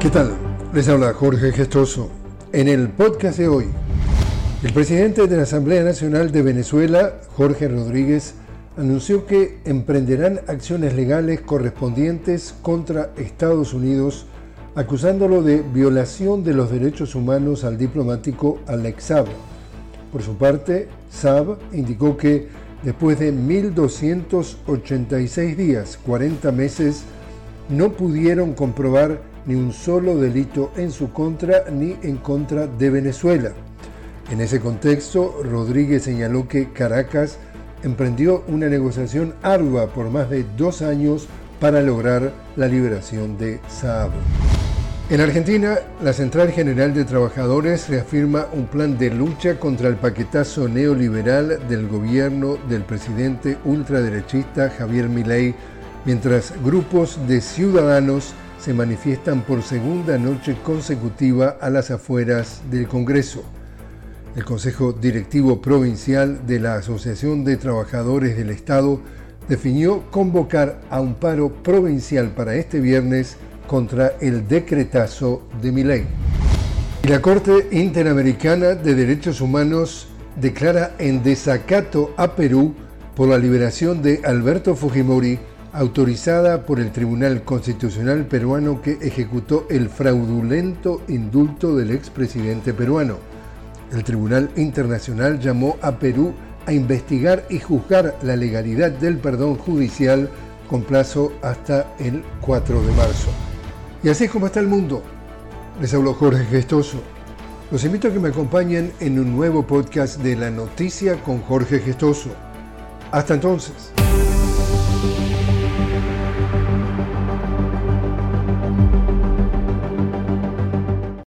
¿Qué tal? Les habla Jorge Gestoso. En el podcast de hoy, el presidente de la Asamblea Nacional de Venezuela, Jorge Rodríguez, anunció que emprenderán acciones legales correspondientes contra Estados Unidos, acusándolo de violación de los derechos humanos al diplomático Alex Saab. Por su parte, Saab indicó que después de 1.286 días, 40 meses, no pudieron comprobar ni un solo delito en su contra ni en contra de Venezuela. En ese contexto, Rodríguez señaló que Caracas emprendió una negociación ardua por más de dos años para lograr la liberación de Saab. En Argentina, la Central General de Trabajadores reafirma un plan de lucha contra el paquetazo neoliberal del gobierno del presidente ultraderechista Javier Milei, mientras grupos de ciudadanos se manifiestan por segunda noche consecutiva a las afueras del Congreso. El Consejo Directivo Provincial de la Asociación de Trabajadores del Estado definió convocar a un paro provincial para este viernes contra el decretazo de Miley. Y la Corte Interamericana de Derechos Humanos declara en desacato a Perú por la liberación de Alberto Fujimori autorizada por el Tribunal Constitucional peruano que ejecutó el fraudulento indulto del expresidente peruano. El Tribunal Internacional llamó a Perú a investigar y juzgar la legalidad del perdón judicial con plazo hasta el 4 de marzo. Y así es como está el mundo. Les habló Jorge Gestoso. Los invito a que me acompañen en un nuevo podcast de La Noticia con Jorge Gestoso. Hasta entonces.